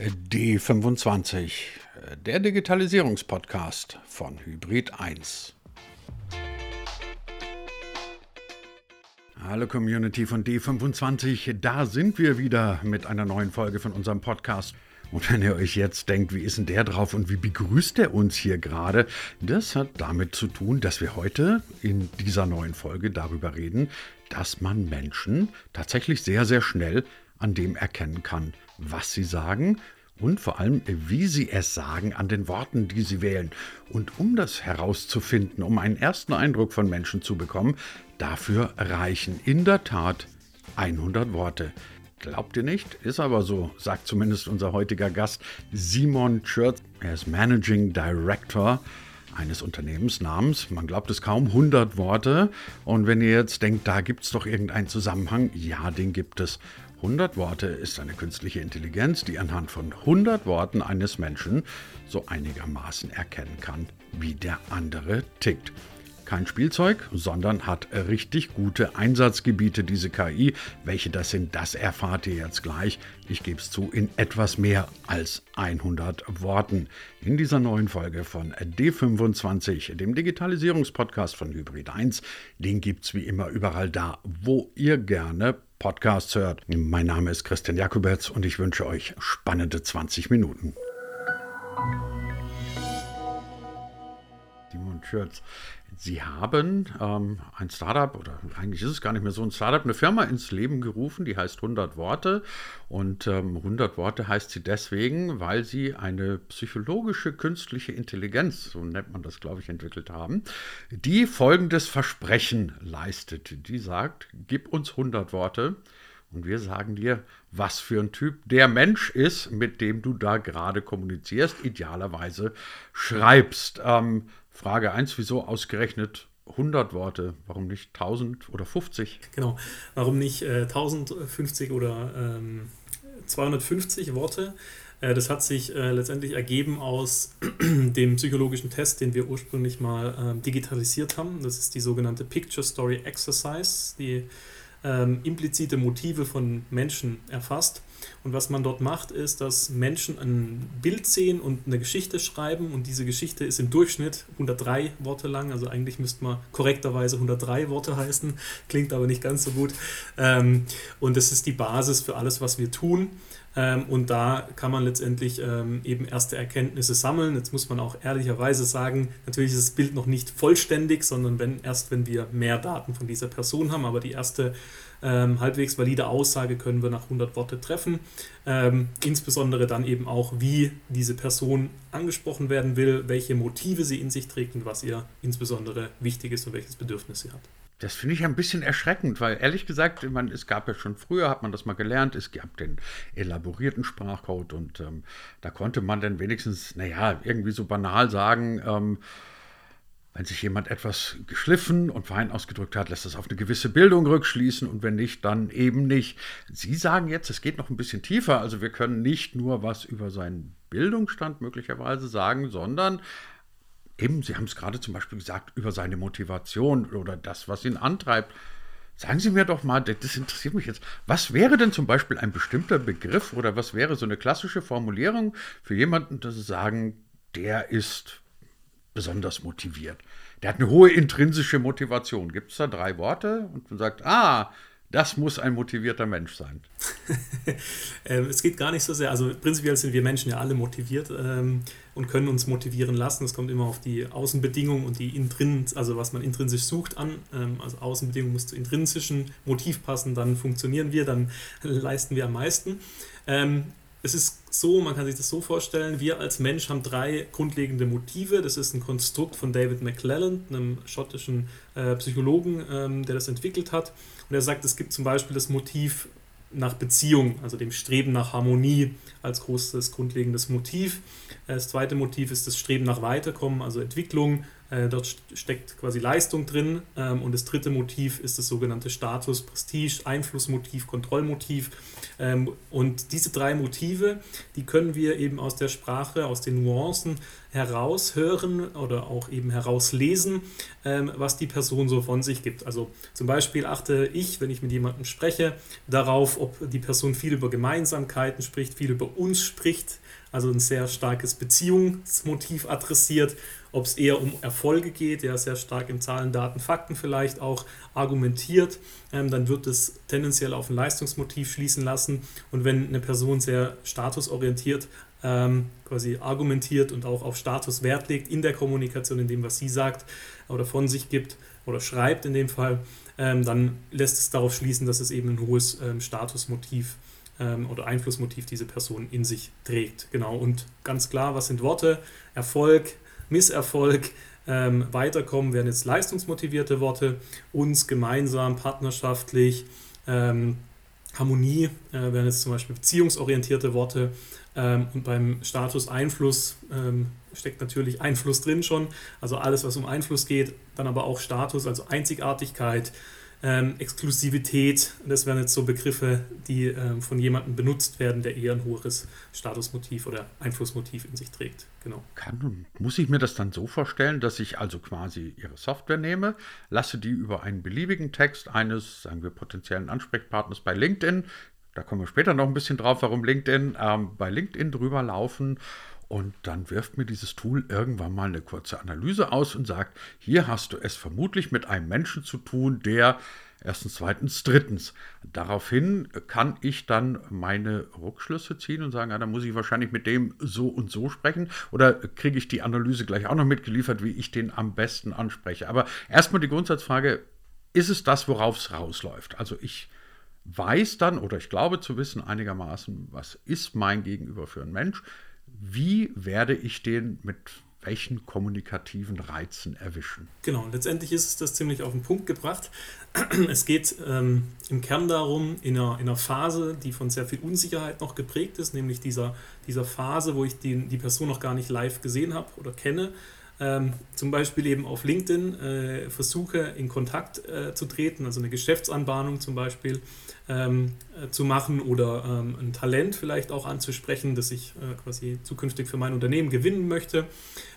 D25, der Digitalisierungspodcast von Hybrid 1. Hallo Community von D25, da sind wir wieder mit einer neuen Folge von unserem Podcast. Und wenn ihr euch jetzt denkt, wie ist denn der drauf und wie begrüßt er uns hier gerade, das hat damit zu tun, dass wir heute in dieser neuen Folge darüber reden, dass man Menschen tatsächlich sehr, sehr schnell an dem erkennen kann, was sie sagen und vor allem, wie sie es sagen an den Worten, die sie wählen. Und um das herauszufinden, um einen ersten Eindruck von Menschen zu bekommen, dafür reichen in der Tat 100 Worte. Glaubt ihr nicht? Ist aber so, sagt zumindest unser heutiger Gast Simon Schürz. Er ist Managing Director eines Unternehmens namens, man glaubt es kaum, 100 Worte. Und wenn ihr jetzt denkt, da gibt es doch irgendeinen Zusammenhang, ja, den gibt es. 100 Worte ist eine künstliche Intelligenz, die anhand von 100 Worten eines Menschen so einigermaßen erkennen kann, wie der andere tickt. Kein Spielzeug, sondern hat richtig gute Einsatzgebiete, diese KI. Welche das sind, das erfahrt ihr jetzt gleich. Ich gebe es zu, in etwas mehr als 100 Worten. In dieser neuen Folge von D25, dem Digitalisierungspodcast von Hybrid 1. Den gibt es wie immer überall da, wo ihr gerne Podcasts hört. Mein Name ist Christian Jakubetz und ich wünsche euch spannende 20 Minuten. Simon Schürz. Sie haben ähm, ein Startup, oder eigentlich ist es gar nicht mehr so ein Startup, eine Firma ins Leben gerufen, die heißt 100 Worte. Und ähm, 100 Worte heißt sie deswegen, weil sie eine psychologische künstliche Intelligenz, so nennt man das, glaube ich, entwickelt haben, die folgendes Versprechen leistet. Die sagt, gib uns 100 Worte. Und wir sagen dir, was für ein Typ der Mensch ist, mit dem du da gerade kommunizierst, idealerweise schreibst. Ähm, Frage 1, wieso ausgerechnet 100 Worte? Warum nicht 1000 oder 50? Genau, warum nicht äh, 1050 oder ähm, 250 Worte? Äh, das hat sich äh, letztendlich ergeben aus dem psychologischen Test, den wir ursprünglich mal ähm, digitalisiert haben. Das ist die sogenannte Picture Story Exercise, die ähm, implizite Motive von Menschen erfasst. Und was man dort macht, ist, dass Menschen ein Bild sehen und eine Geschichte schreiben. Und diese Geschichte ist im Durchschnitt 103 Worte lang. Also eigentlich müsste man korrekterweise 103 Worte heißen. Klingt aber nicht ganz so gut. Ähm, und das ist die Basis für alles, was wir tun. Ähm, und da kann man letztendlich ähm, eben erste Erkenntnisse sammeln. Jetzt muss man auch ehrlicherweise sagen, natürlich ist das Bild noch nicht vollständig, sondern wenn, erst wenn wir mehr Daten von dieser Person haben. Aber die erste ähm, halbwegs valide Aussage können wir nach 100 Worte treffen. Ähm, insbesondere dann eben auch, wie diese Person angesprochen werden will, welche Motive sie in sich trägt und was ihr insbesondere wichtig ist und welches Bedürfnis sie hat. Das finde ich ein bisschen erschreckend, weil ehrlich gesagt, man, es gab ja schon früher, hat man das mal gelernt, es gab den elaborierten Sprachcode und ähm, da konnte man dann wenigstens, naja, irgendwie so banal sagen, ähm, wenn sich jemand etwas geschliffen und fein ausgedrückt hat, lässt das auf eine gewisse Bildung rückschließen und wenn nicht, dann eben nicht. Sie sagen jetzt, es geht noch ein bisschen tiefer, also wir können nicht nur was über seinen Bildungsstand möglicherweise sagen, sondern eben, Sie haben es gerade zum Beispiel gesagt, über seine Motivation oder das, was ihn antreibt. Sagen Sie mir doch mal, das interessiert mich jetzt, was wäre denn zum Beispiel ein bestimmter Begriff oder was wäre so eine klassische Formulierung für jemanden, dass Sie sagen, der ist besonders motiviert. Der hat eine hohe intrinsische Motivation. Gibt es da drei Worte und man sagt, ah, das muss ein motivierter Mensch sein. Ähm, es geht gar nicht so sehr. Also prinzipiell sind wir Menschen ja alle motiviert ähm, und können uns motivieren lassen. Es kommt immer auf die Außenbedingungen und die Intrins, also was man intrinsisch sucht an. Ähm, also Außenbedingungen muss zu intrinsischen Motiv passen, dann funktionieren wir, dann leisten wir am meisten. Ähm, es ist so, man kann sich das so vorstellen, wir als Mensch haben drei grundlegende Motive. Das ist ein Konstrukt von David McClelland, einem schottischen äh, Psychologen, ähm, der das entwickelt hat. Und er sagt, es gibt zum Beispiel das Motiv nach Beziehung, also dem Streben nach Harmonie als großes grundlegendes Motiv. Das zweite Motiv ist das Streben nach Weiterkommen, also Entwicklung. Äh, dort steckt quasi Leistung drin. Ähm, und das dritte Motiv ist das sogenannte Status, Prestige, Einflussmotiv, Kontrollmotiv. Ähm, und diese drei Motive, die können wir eben aus der Sprache, aus den Nuancen heraushören oder auch eben herauslesen, ähm, was die Person so von sich gibt. Also zum Beispiel achte ich, wenn ich mit jemandem spreche, darauf, ob die Person viel über Gemeinsamkeiten spricht, viel über uns spricht, also ein sehr starkes Beziehungsmotiv adressiert, ob es eher um Erfolge geht, ja sehr stark in Zahlen, Daten, Fakten vielleicht auch argumentiert, ähm, dann wird es tendenziell auf ein Leistungsmotiv schließen lassen. Und wenn eine Person sehr statusorientiert ähm, quasi argumentiert und auch auf Status Wert legt in der Kommunikation, in dem, was sie sagt oder von sich gibt oder schreibt in dem Fall, ähm, dann lässt es darauf schließen, dass es eben ein hohes ähm, Statusmotiv ähm, oder Einflussmotiv diese Person in sich trägt. Genau, und ganz klar, was sind Worte? Erfolg, Misserfolg, ähm, weiterkommen werden jetzt leistungsmotivierte Worte, uns gemeinsam, partnerschaftlich, ähm, Harmonie äh, wären jetzt zum Beispiel beziehungsorientierte Worte ähm, und beim Status Einfluss ähm, steckt natürlich Einfluss drin schon, also alles, was um Einfluss geht, dann aber auch Status, also Einzigartigkeit, ähm, Exklusivität, das wären jetzt so Begriffe, die ähm, von jemandem benutzt werden, der eher ein hohes Statusmotiv oder Einflussmotiv in sich trägt. Genau. Kann, muss ich mir das dann so vorstellen, dass ich also quasi Ihre Software nehme, lasse die über einen beliebigen Text eines, sagen wir, potenziellen Ansprechpartners bei LinkedIn, da kommen wir später noch ein bisschen drauf, warum LinkedIn, ähm, bei LinkedIn drüber laufen und dann wirft mir dieses Tool irgendwann mal eine kurze Analyse aus und sagt, hier hast du es vermutlich mit einem Menschen zu tun, der erstens, zweitens, drittens. Daraufhin kann ich dann meine Rückschlüsse ziehen und sagen, ja, dann muss ich wahrscheinlich mit dem so und so sprechen. Oder kriege ich die Analyse gleich auch noch mitgeliefert, wie ich den am besten anspreche. Aber erstmal die Grundsatzfrage, ist es das, worauf es rausläuft? Also ich weiß dann oder ich glaube zu wissen einigermaßen, was ist mein Gegenüber für ein Mensch wie werde ich den mit welchen kommunikativen Reizen erwischen? Genau, letztendlich ist es das ziemlich auf den Punkt gebracht. Es geht ähm, im Kern darum, in einer, in einer Phase, die von sehr viel Unsicherheit noch geprägt ist, nämlich dieser, dieser Phase, wo ich die, die Person noch gar nicht live gesehen habe oder kenne, ähm, zum Beispiel eben auf LinkedIn äh, versuche in Kontakt äh, zu treten, also eine Geschäftsanbahnung zum Beispiel ähm, äh, zu machen oder ähm, ein Talent vielleicht auch anzusprechen, das ich äh, quasi zukünftig für mein Unternehmen gewinnen möchte.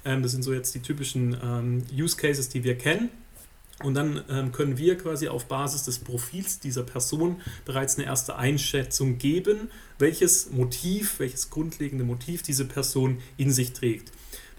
Ähm, das sind so jetzt die typischen ähm, Use Cases, die wir kennen. Und dann ähm, können wir quasi auf Basis des Profils dieser Person bereits eine erste Einschätzung geben, welches Motiv, welches grundlegende Motiv diese Person in sich trägt.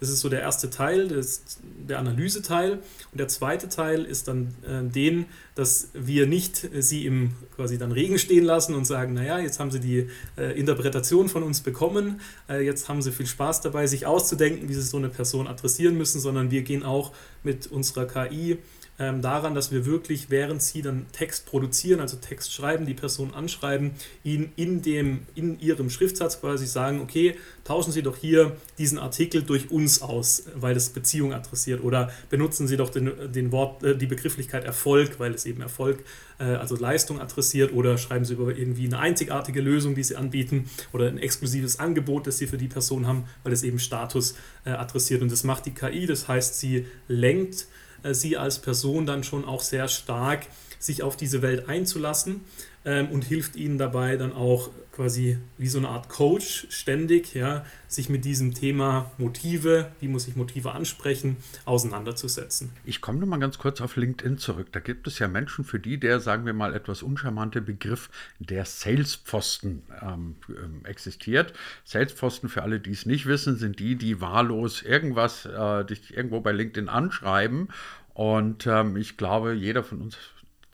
Das ist so der erste Teil, das, der Analyseteil. Und der zweite Teil ist dann äh, den, dass wir nicht äh, sie im quasi dann Regen stehen lassen und sagen, naja, jetzt haben sie die äh, Interpretation von uns bekommen, äh, jetzt haben sie viel Spaß dabei, sich auszudenken, wie sie so eine Person adressieren müssen, sondern wir gehen auch mit unserer KI ähm, daran, dass wir wirklich, während sie dann Text produzieren, also Text schreiben, die Person anschreiben, ihnen in, dem, in ihrem Schriftsatz quasi sagen, okay, tauschen Sie doch hier diesen Artikel durch uns aus, weil es Beziehung adressiert. Oder benutzen Sie doch den, den Wort, äh, die Begrifflichkeit Erfolg, weil es eben Erfolg, äh, also Leistung adressiert. Oder schreiben Sie über irgendwie eine einzigartige Lösung, die Sie anbieten. Oder ein exklusives Angebot, das Sie für die Person haben, weil es eben Status äh, adressiert. Und das macht die KI, das heißt, sie lenkt sie als Person dann schon auch sehr stark sich auf diese Welt einzulassen ähm, und hilft ihnen dabei dann auch quasi wie so eine Art Coach ständig, ja, sich mit diesem Thema Motive, wie muss ich Motive ansprechen, auseinanderzusetzen. Ich komme nochmal ganz kurz auf LinkedIn zurück. Da gibt es ja Menschen, für die der, sagen wir mal, etwas uncharmante Begriff der Salespfosten ähm, ähm, existiert. Salespfosten, für alle, die es nicht wissen, sind die, die wahllos irgendwas, äh, dich irgendwo bei LinkedIn anschreiben und ähm, ich glaube, jeder von uns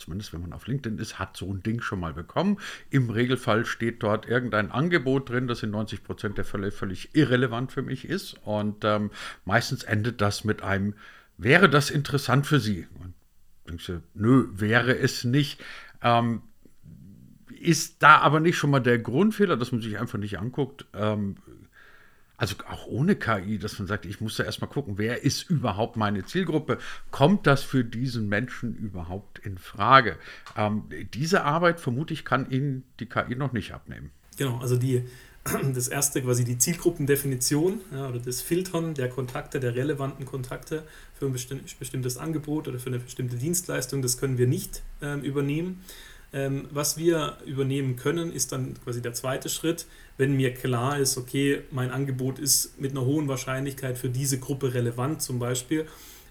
zumindest wenn man auf LinkedIn ist, hat so ein Ding schon mal bekommen. Im Regelfall steht dort irgendein Angebot drin, das in 90 Prozent der Fälle völlig irrelevant für mich ist. Und ähm, meistens endet das mit einem, wäre das interessant für Sie? Und denkst du, nö, wäre es nicht. Ähm, ist da aber nicht schon mal der Grundfehler, dass man sich einfach nicht anguckt, ähm, also auch ohne KI, dass man sagt, ich muss da erstmal gucken, wer ist überhaupt meine Zielgruppe? Kommt das für diesen Menschen überhaupt in Frage? Ähm, diese Arbeit, vermute ich, kann Ihnen die KI noch nicht abnehmen. Genau, also die, das erste quasi die Zielgruppendefinition ja, oder das Filtern der Kontakte, der relevanten Kontakte für ein bestimmtes Angebot oder für eine bestimmte Dienstleistung, das können wir nicht äh, übernehmen. Ähm, was wir übernehmen können, ist dann quasi der zweite Schritt, wenn mir klar ist, okay, mein Angebot ist mit einer hohen Wahrscheinlichkeit für diese Gruppe relevant zum Beispiel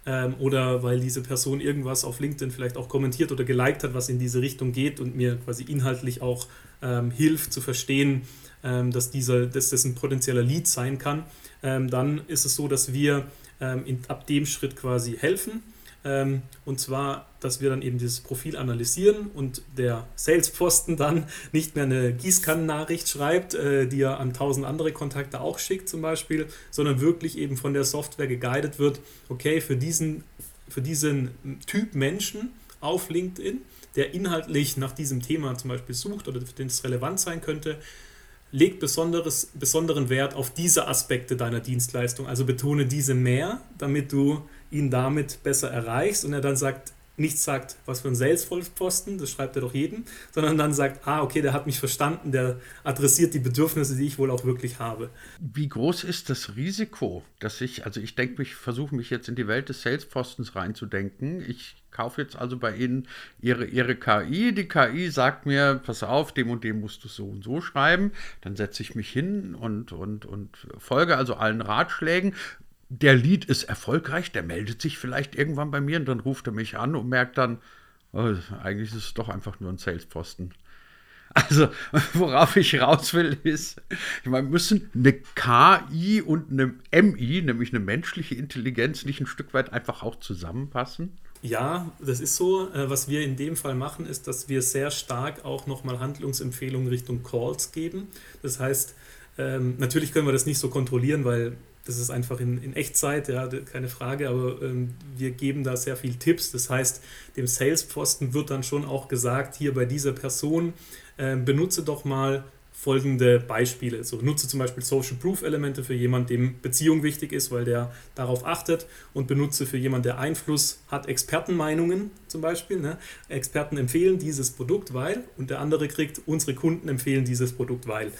ähm, oder weil diese Person irgendwas auf LinkedIn vielleicht auch kommentiert oder geliked hat, was in diese Richtung geht und mir quasi inhaltlich auch ähm, hilft zu verstehen, ähm, dass, dieser, dass das ein potenzieller Lead sein kann, ähm, dann ist es so, dass wir ähm, in, ab dem Schritt quasi helfen. Ähm, und zwar, dass wir dann eben dieses Profil analysieren und der Salesposten dann nicht mehr eine Gießkannennachricht schreibt, äh, die er an tausend andere Kontakte auch schickt zum Beispiel, sondern wirklich eben von der Software geguidet wird, okay, für diesen, für diesen Typ Menschen auf LinkedIn, der inhaltlich nach diesem Thema zum Beispiel sucht oder für den es relevant sein könnte, leg besonderes, besonderen Wert auf diese Aspekte deiner Dienstleistung. Also betone diese mehr, damit du ihn damit besser erreichst und er dann sagt, nicht sagt, was für ein Salesforce-Posten, das schreibt er doch jedem, sondern dann sagt, ah, okay, der hat mich verstanden, der adressiert die Bedürfnisse, die ich wohl auch wirklich habe. Wie groß ist das Risiko, dass ich, also ich denke, ich versuche mich jetzt in die Welt des Salespostens reinzudenken. Ich kaufe jetzt also bei Ihnen Ihre, Ihre KI. Die KI sagt mir, pass auf, dem und dem musst du so und so schreiben. Dann setze ich mich hin und, und, und folge also allen Ratschlägen der Lied ist erfolgreich, der meldet sich vielleicht irgendwann bei mir und dann ruft er mich an und merkt dann, oh, eigentlich ist es doch einfach nur ein Salesposten. Also, worauf ich raus will, ist, meine, müssen eine KI und eine MI, nämlich eine menschliche Intelligenz, nicht ein Stück weit einfach auch zusammenpassen? Ja, das ist so. Äh, was wir in dem Fall machen, ist, dass wir sehr stark auch nochmal Handlungsempfehlungen Richtung Calls geben. Das heißt, ähm, natürlich können wir das nicht so kontrollieren, weil das ist einfach in, in Echtzeit, ja, keine Frage, aber ähm, wir geben da sehr viel Tipps. Das heißt, dem Salesposten wird dann schon auch gesagt, hier bei dieser Person äh, benutze doch mal folgende Beispiele. So nutze zum Beispiel Social Proof Elemente für jemanden, dem Beziehung wichtig ist, weil der darauf achtet und benutze für jemanden, der Einfluss hat, Expertenmeinungen zum Beispiel. Ne? Experten empfehlen dieses Produkt, weil und der andere kriegt, unsere Kunden empfehlen dieses Produkt, weil.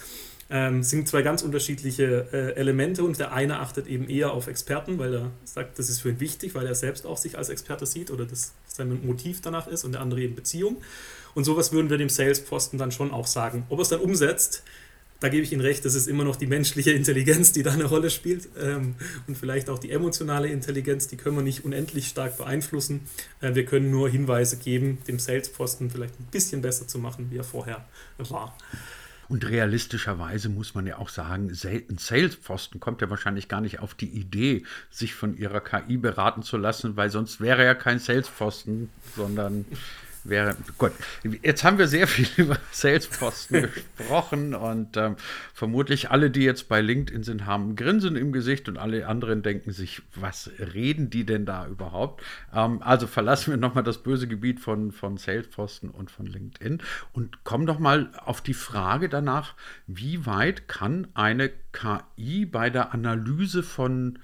Ähm, sind zwei ganz unterschiedliche äh, Elemente und der eine achtet eben eher auf Experten, weil er sagt, das ist für ihn wichtig, weil er selbst auch sich als Experte sieht oder das sein Motiv danach ist und der andere eben Beziehung. Und sowas würden wir dem Sales-Posten dann schon auch sagen. Ob er es dann umsetzt, da gebe ich Ihnen recht, das ist immer noch die menschliche Intelligenz, die da eine Rolle spielt ähm, und vielleicht auch die emotionale Intelligenz, die können wir nicht unendlich stark beeinflussen. Äh, wir können nur Hinweise geben, dem Sales-Posten vielleicht ein bisschen besser zu machen, wie er vorher war. Und realistischerweise muss man ja auch sagen, ein Salesposten kommt ja wahrscheinlich gar nicht auf die Idee, sich von ihrer KI beraten zu lassen, weil sonst wäre ja kein Salesposten, sondern wäre. Gut, jetzt haben wir sehr viel über Salesposten gesprochen und ähm, vermutlich alle, die jetzt bei LinkedIn sind, haben Grinsen im Gesicht und alle anderen denken sich, was reden die denn da überhaupt? Ähm, also verlassen wir nochmal das böse Gebiet von, von Salesposten und von LinkedIn und kommen doch mal auf die Frage danach, wie weit kann eine KI bei der Analyse von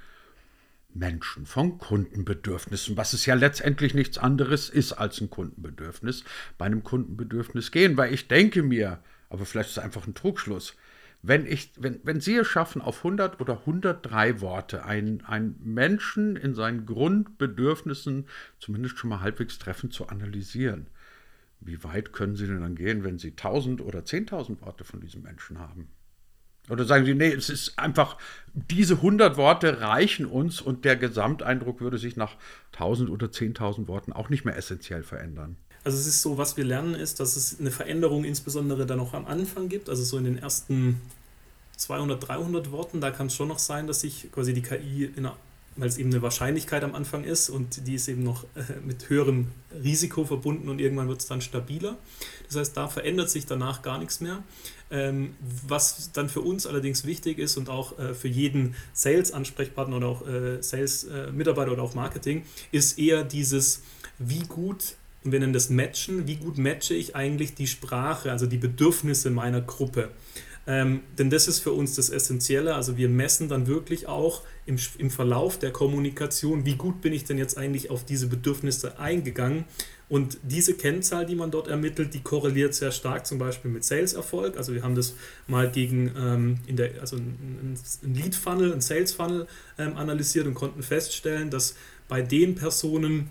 Menschen, von Kundenbedürfnissen, was es ja letztendlich nichts anderes ist als ein Kundenbedürfnis, bei einem Kundenbedürfnis gehen, weil ich denke mir, aber vielleicht ist es einfach ein Trugschluss, wenn, ich, wenn, wenn Sie es schaffen, auf 100 oder 103 Worte einen, einen Menschen in seinen Grundbedürfnissen zumindest schon mal halbwegs treffend zu analysieren, wie weit können Sie denn dann gehen, wenn Sie 1000 oder 10.000 Worte von diesem Menschen haben? Oder sagen Sie, nee, es ist einfach, diese 100 Worte reichen uns und der Gesamteindruck würde sich nach 1000 oder 10.000 Worten auch nicht mehr essentiell verändern. Also es ist so, was wir lernen ist, dass es eine Veränderung insbesondere dann noch am Anfang gibt, also so in den ersten 200, 300 Worten, da kann es schon noch sein, dass sich quasi die KI weil es eben eine Wahrscheinlichkeit am Anfang ist und die ist eben noch äh, mit höherem Risiko verbunden und irgendwann wird es dann stabiler. Das heißt, da verändert sich danach gar nichts mehr. Ähm, was dann für uns allerdings wichtig ist und auch äh, für jeden Sales-Ansprechpartner oder auch äh, Sales-Mitarbeiter oder auch Marketing, ist eher dieses, wie gut wir nennen das Matchen, wie gut matche ich eigentlich die Sprache, also die Bedürfnisse meiner Gruppe. Ähm, denn das ist für uns das Essentielle. Also wir messen dann wirklich auch im, im Verlauf der Kommunikation, wie gut bin ich denn jetzt eigentlich auf diese Bedürfnisse eingegangen. Und diese Kennzahl, die man dort ermittelt, die korreliert sehr stark zum Beispiel mit Sales-Erfolg. Also wir haben das mal gegen ähm, in der, also ein, Lead-Funnel, ein Sales-Funnel ähm, analysiert und konnten feststellen, dass bei den Personen,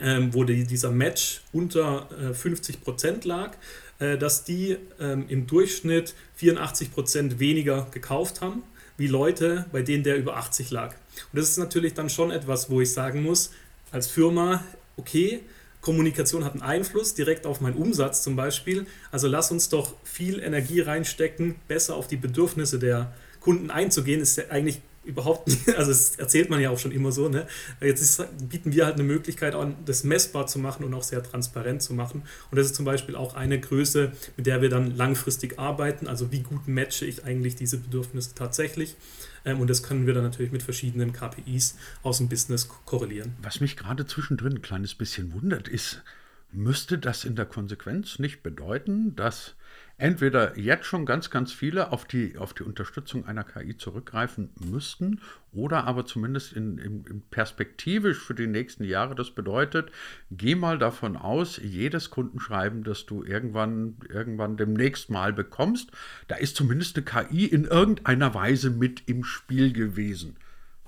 ähm, wo die, dieser Match unter äh, 50% lag, äh, dass die ähm, im Durchschnitt 84% weniger gekauft haben, wie Leute, bei denen der über 80 lag. Und das ist natürlich dann schon etwas, wo ich sagen muss, als Firma, okay, Kommunikation hat einen Einfluss direkt auf meinen Umsatz zum Beispiel. Also lass uns doch viel Energie reinstecken, besser auf die Bedürfnisse der Kunden einzugehen. Ist ja eigentlich überhaupt also das erzählt man ja auch schon immer so. Ne? Jetzt ist, bieten wir halt eine Möglichkeit, das messbar zu machen und auch sehr transparent zu machen. Und das ist zum Beispiel auch eine Größe, mit der wir dann langfristig arbeiten. Also wie gut matche ich eigentlich diese Bedürfnisse tatsächlich. Ähm, und das können wir dann natürlich mit verschiedenen KPIs aus dem Business korrelieren. Was mich gerade zwischendrin ein kleines bisschen wundert, ist, müsste das in der Konsequenz nicht bedeuten, dass entweder jetzt schon ganz, ganz viele auf die, auf die Unterstützung einer KI zurückgreifen müssten oder aber zumindest in, in, in perspektivisch für die nächsten Jahre. Das bedeutet, geh mal davon aus, jedes Kundenschreiben, das du irgendwann, irgendwann demnächst mal bekommst, da ist zumindest eine KI in irgendeiner Weise mit im Spiel gewesen.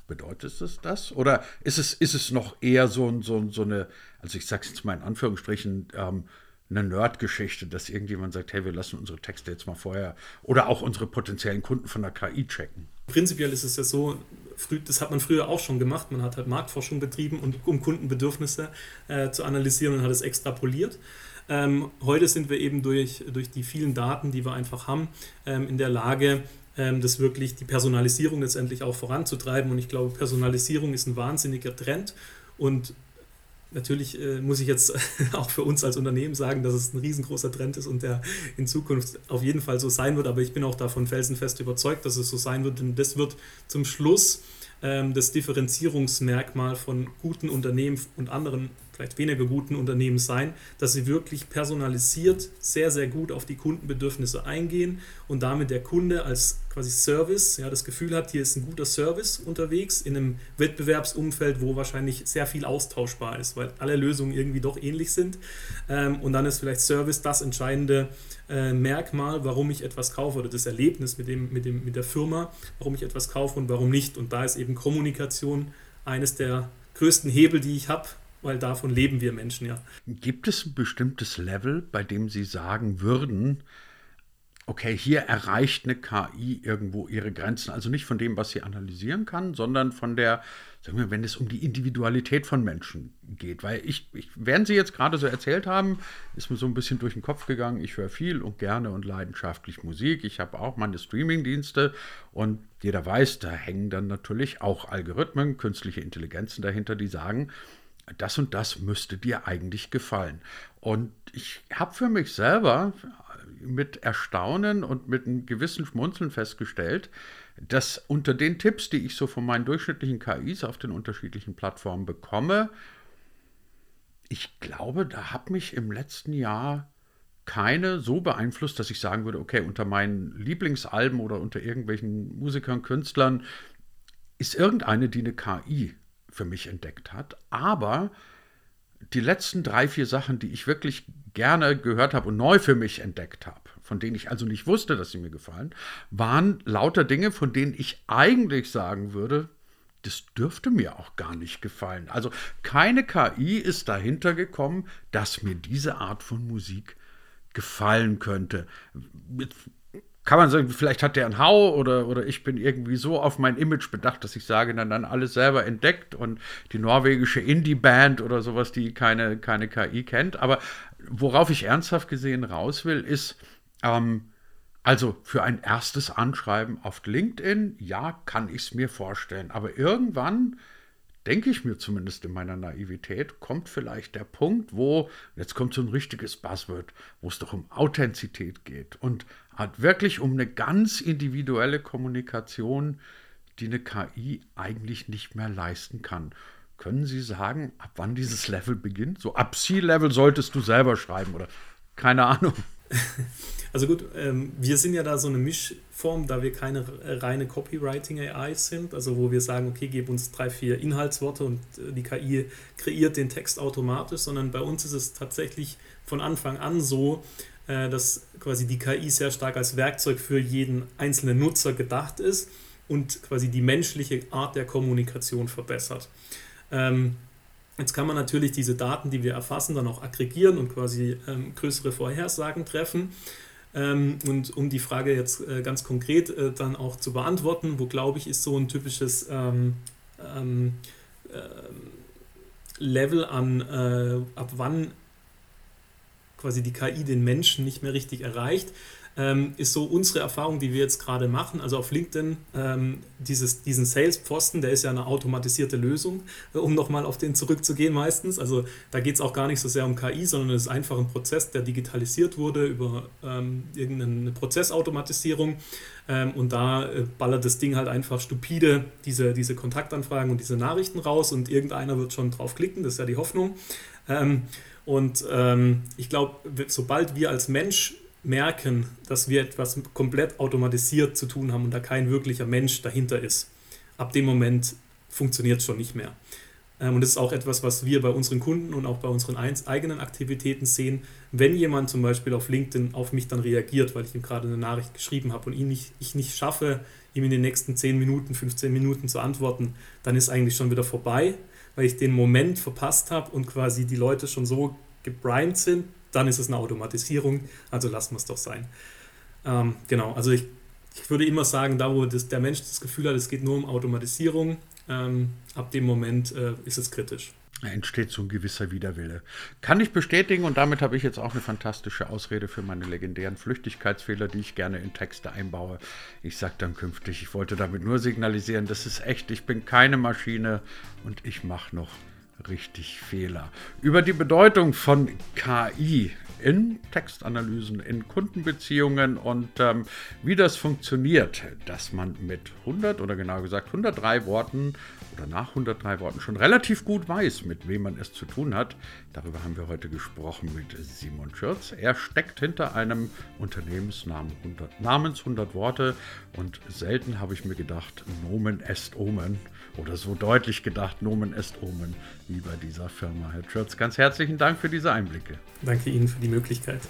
Bedeutet es das? Oder ist es, ist es noch eher so, so, so eine, also ich sage es jetzt mal in Anführungsstrichen, ähm, eine Nerd-Geschichte, dass irgendjemand sagt, hey, wir lassen unsere Texte jetzt mal vorher oder auch unsere potenziellen Kunden von der KI checken. Prinzipiell ist es ja so, das hat man früher auch schon gemacht, man hat halt Marktforschung betrieben, und, um Kundenbedürfnisse äh, zu analysieren und hat es extrapoliert. Ähm, heute sind wir eben durch, durch die vielen Daten, die wir einfach haben, ähm, in der Lage, ähm, das wirklich die Personalisierung letztendlich auch voranzutreiben. Und ich glaube, Personalisierung ist ein wahnsinniger Trend. Und natürlich äh, muss ich jetzt auch für uns als Unternehmen sagen, dass es ein riesengroßer Trend ist und der in Zukunft auf jeden Fall so sein wird. Aber ich bin auch davon felsenfest überzeugt, dass es so sein wird. Denn das wird zum Schluss ähm, das Differenzierungsmerkmal von guten Unternehmen und anderen vielleicht weniger guten Unternehmen sein, dass sie wirklich personalisiert sehr, sehr gut auf die Kundenbedürfnisse eingehen und damit der Kunde als quasi Service ja, das Gefühl hat, hier ist ein guter Service unterwegs in einem Wettbewerbsumfeld, wo wahrscheinlich sehr viel austauschbar ist, weil alle Lösungen irgendwie doch ähnlich sind. Ähm, und dann ist vielleicht Service das entscheidende äh, Merkmal, warum ich etwas kaufe oder das Erlebnis mit, dem, mit, dem, mit der Firma, warum ich etwas kaufe und warum nicht. Und da ist eben Kommunikation eines der größten Hebel, die ich habe, weil davon leben wir Menschen ja. Gibt es ein bestimmtes Level, bei dem Sie sagen würden, okay, hier erreicht eine KI irgendwo ihre Grenzen. Also nicht von dem, was sie analysieren kann, sondern von der, sagen wir, wenn es um die Individualität von Menschen geht. Weil ich, ich während Sie jetzt gerade so erzählt haben, ist mir so ein bisschen durch den Kopf gegangen, ich höre viel und gerne und leidenschaftlich Musik. Ich habe auch meine Streamingdienste und jeder weiß, da hängen dann natürlich auch Algorithmen, künstliche Intelligenzen dahinter, die sagen, das und das müsste dir eigentlich gefallen. Und ich habe für mich selber mit Erstaunen und mit einem gewissen Schmunzeln festgestellt, dass unter den Tipps, die ich so von meinen durchschnittlichen KIs auf den unterschiedlichen Plattformen bekomme, ich glaube, da hat mich im letzten Jahr keine so beeinflusst, dass ich sagen würde, okay, unter meinen Lieblingsalben oder unter irgendwelchen Musikern, Künstlern ist irgendeine, die eine KI für mich entdeckt hat. Aber die letzten drei, vier Sachen, die ich wirklich gerne gehört habe und neu für mich entdeckt habe, von denen ich also nicht wusste, dass sie mir gefallen, waren lauter Dinge, von denen ich eigentlich sagen würde, das dürfte mir auch gar nicht gefallen. Also keine KI ist dahinter gekommen, dass mir diese Art von Musik gefallen könnte. Kann man sagen, vielleicht hat der einen Hau oder, oder ich bin irgendwie so auf mein Image bedacht, dass ich sage, dann, dann alles selber entdeckt und die norwegische Indie-Band oder sowas, die keine, keine KI kennt. Aber worauf ich ernsthaft gesehen raus will, ist, ähm, also für ein erstes Anschreiben auf LinkedIn, ja, kann ich es mir vorstellen. Aber irgendwann denke ich mir zumindest in meiner Naivität, kommt vielleicht der Punkt, wo, jetzt kommt so ein richtiges Buzzword, wo es doch um Authentizität geht und hat wirklich um eine ganz individuelle Kommunikation, die eine KI eigentlich nicht mehr leisten kann. Können Sie sagen, ab wann dieses Level beginnt? So ab C-Level solltest du selber schreiben oder keine Ahnung. Also gut, ähm, wir sind ja da so eine Mischform, da wir keine reine Copywriting-AI sind, also wo wir sagen, okay, gib uns drei, vier Inhaltsworte und äh, die KI kreiert den Text automatisch, sondern bei uns ist es tatsächlich von Anfang an so, dass quasi die KI sehr stark als Werkzeug für jeden einzelnen Nutzer gedacht ist und quasi die menschliche Art der Kommunikation verbessert. Ähm, Jetzt kann man natürlich diese Daten, die wir erfassen, dann auch aggregieren und quasi ähm, größere Vorhersagen treffen. Ähm, und um die Frage jetzt äh, ganz konkret äh, dann auch zu beantworten, wo glaube ich, ist so ein typisches äh, Level an, äh, ab wann quasi die KI den Menschen nicht mehr richtig erreicht ähm, ist so unsere Erfahrung, die wir jetzt gerade machen. Also auf LinkedIn, ähm, dieses, diesen Sales-Posten, der ist ja eine automatisierte Lösung, äh, um nochmal auf den zurückzugehen meistens. Also da geht es auch gar nicht so sehr um KI, sondern es ist einfach ein Prozess, der digitalisiert wurde über ähm, irgendeine Prozessautomatisierung. Ähm, und da äh, ballert das Ding halt einfach stupide diese, diese Kontaktanfragen und diese Nachrichten raus und irgendeiner wird schon drauf klicken, das ist ja die Hoffnung. Und ähm, ich glaube, sobald wir als Mensch merken, dass wir etwas komplett automatisiert zu tun haben und da kein wirklicher Mensch dahinter ist, ab dem Moment funktioniert es schon nicht mehr. Ähm, und das ist auch etwas, was wir bei unseren Kunden und auch bei unseren eigenen Aktivitäten sehen. Wenn jemand zum Beispiel auf LinkedIn auf mich dann reagiert, weil ich ihm gerade eine Nachricht geschrieben habe und ihn nicht, ich nicht schaffe, ihm in den nächsten 10 Minuten, 15 Minuten zu antworten, dann ist eigentlich schon wieder vorbei, weil ich den Moment verpasst habe und quasi die Leute schon so gebrimt sind, dann ist es eine Automatisierung, also lassen wir es doch sein. Ähm, genau, also ich, ich würde immer sagen, da wo das, der Mensch das Gefühl hat, es geht nur um Automatisierung, ähm, ab dem Moment äh, ist es kritisch. Entsteht so ein gewisser Widerwille. Kann ich bestätigen und damit habe ich jetzt auch eine fantastische Ausrede für meine legendären Flüchtigkeitsfehler, die ich gerne in Texte einbaue. Ich sage dann künftig, ich wollte damit nur signalisieren, das ist echt, ich bin keine Maschine und ich mache noch richtig Fehler. Über die Bedeutung von KI in Textanalysen, in Kundenbeziehungen und ähm, wie das funktioniert, dass man mit 100 oder genau gesagt 103 Worten oder nach 103 Worten schon relativ gut weiß, mit wem man es zu tun hat. Darüber haben wir heute gesprochen mit Simon Schürz. Er steckt hinter einem Unternehmensnamen 100, namens 100 Worte und selten habe ich mir gedacht, Nomen est Omen oder so deutlich gedacht, Nomen est Omen, wie bei dieser Firma. Herr Schürz, ganz herzlichen Dank für diese Einblicke. Danke Ihnen für die Möglichkeit.